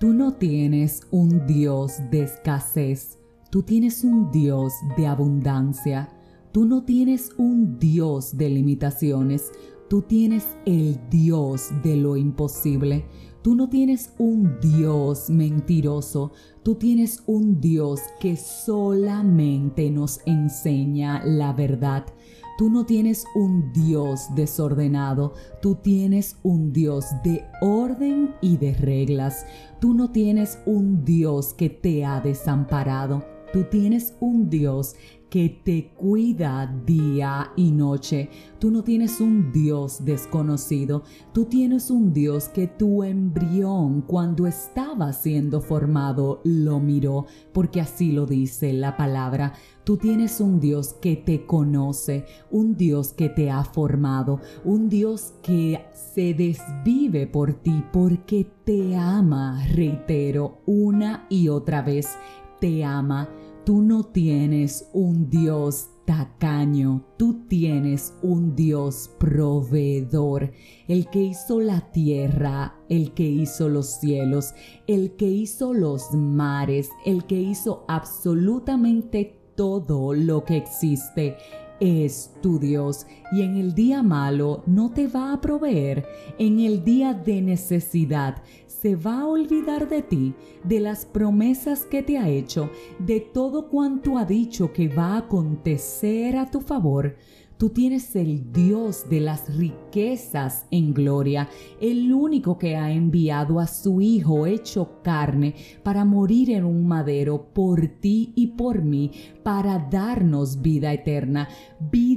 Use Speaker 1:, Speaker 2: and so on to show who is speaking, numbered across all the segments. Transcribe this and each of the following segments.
Speaker 1: Tú no tienes un Dios de escasez, tú tienes un Dios de abundancia. Tú no tienes un Dios de limitaciones, tú tienes el Dios de lo imposible. Tú no tienes un Dios mentiroso, tú tienes un Dios que solamente nos enseña la verdad. Tú no tienes un Dios desordenado, tú tienes un Dios de orden y de reglas. Tú no tienes un Dios que te ha desamparado. Tú tienes un Dios que te cuida día y noche. Tú no tienes un Dios desconocido, tú tienes un Dios que tu embrión cuando estaba siendo formado lo miró, porque así lo dice la palabra. Tú tienes un Dios que te conoce, un Dios que te ha formado, un Dios que se desvive por ti porque te ama, reitero, una y otra vez, te ama. Tú no tienes un Dios tacaño, tú tienes un Dios proveedor, el que hizo la tierra, el que hizo los cielos, el que hizo los mares, el que hizo absolutamente todo lo que existe es tu Dios y en el día malo no te va a proveer, en el día de necesidad se va a olvidar de ti, de las promesas que te ha hecho, de todo cuanto ha dicho que va a acontecer a tu favor. Tú tienes el Dios de las riquezas en gloria, el único que ha enviado a su Hijo hecho carne para morir en un madero por ti y por mí, para darnos vida eterna,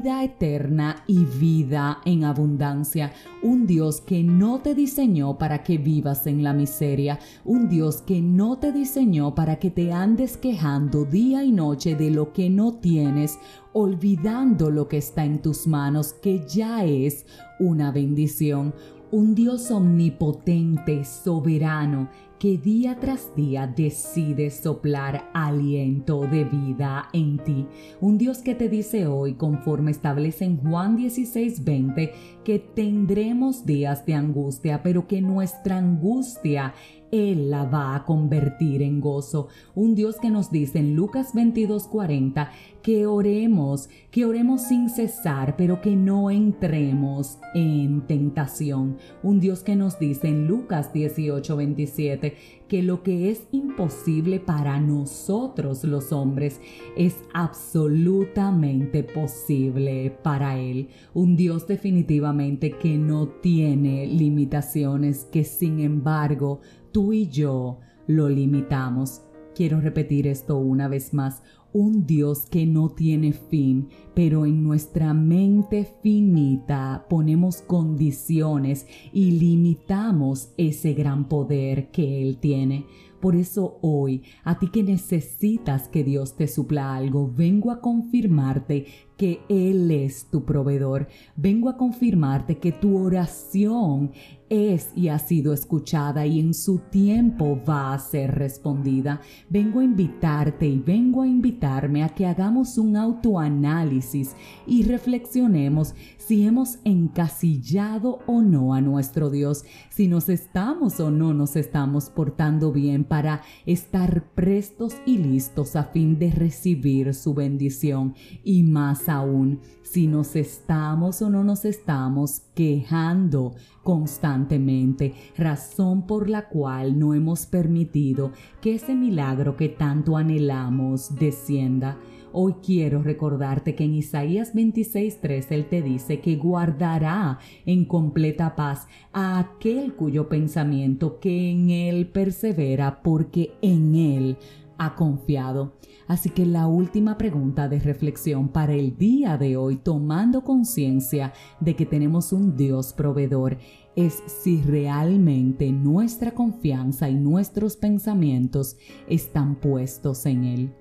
Speaker 1: eterna y vida en abundancia. Un Dios que no te diseñó para que vivas en la miseria, un Dios que no te diseñó para que te andes quejando día y noche de lo que no tienes, olvidando lo que está en tus manos, que ya es una bendición. Un Dios omnipotente, soberano, que día tras día decide soplar aliento de vida en ti. Un Dios que te dice hoy, conforme establece en Juan 16:20, que tendremos días de angustia, pero que nuestra angustia él la va a convertir en gozo. Un Dios que nos dice en Lucas 22:40 que oremos, que oremos sin cesar, pero que no entremos en tentación. Un Dios que nos dice en Lucas 18:27 que lo que es imposible para nosotros los hombres es absolutamente posible para Él. Un Dios definitivamente que no tiene limitaciones, que sin embargo tú y yo lo limitamos. Quiero repetir esto una vez más. Un Dios que no tiene fin, pero en nuestra mente finita ponemos condiciones y limitamos ese gran poder que Él tiene. Por eso hoy, a ti que necesitas que Dios te supla algo, vengo a confirmarte que Él es tu proveedor. Vengo a confirmarte que tu oración es y ha sido escuchada y en su tiempo va a ser respondida. Vengo a invitarte y vengo a invitarme a que hagamos un autoanálisis y reflexionemos si hemos encasillado o no a nuestro Dios, si nos estamos o no nos estamos portando bien para estar prestos y listos a fin de recibir su bendición y más aún si nos estamos o no nos estamos quejando constantemente, razón por la cual no hemos permitido que ese milagro que tanto anhelamos descienda. Hoy quiero recordarte que en Isaías 26:3 Él te dice que guardará en completa paz a aquel cuyo pensamiento que en Él persevera porque en Él ha confiado. Así que la última pregunta de reflexión para el día de hoy, tomando conciencia de que tenemos un Dios proveedor, es si realmente nuestra confianza y nuestros pensamientos están puestos en Él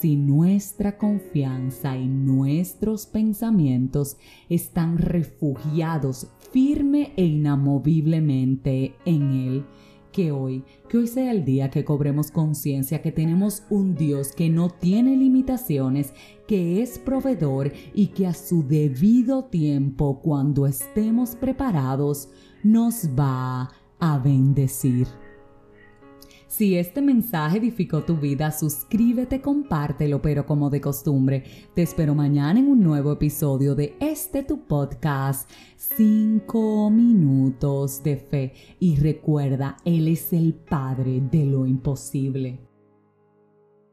Speaker 1: si nuestra confianza y nuestros pensamientos están refugiados firme e inamoviblemente en Él. Que hoy, que hoy sea el día que cobremos conciencia que tenemos un Dios que no tiene limitaciones, que es proveedor y que a su debido tiempo, cuando estemos preparados, nos va a bendecir. Si este mensaje edificó tu vida, suscríbete, compártelo, pero como de costumbre, te espero mañana en un nuevo episodio de este tu podcast, 5 minutos de fe. Y recuerda, Él es el Padre de lo imposible.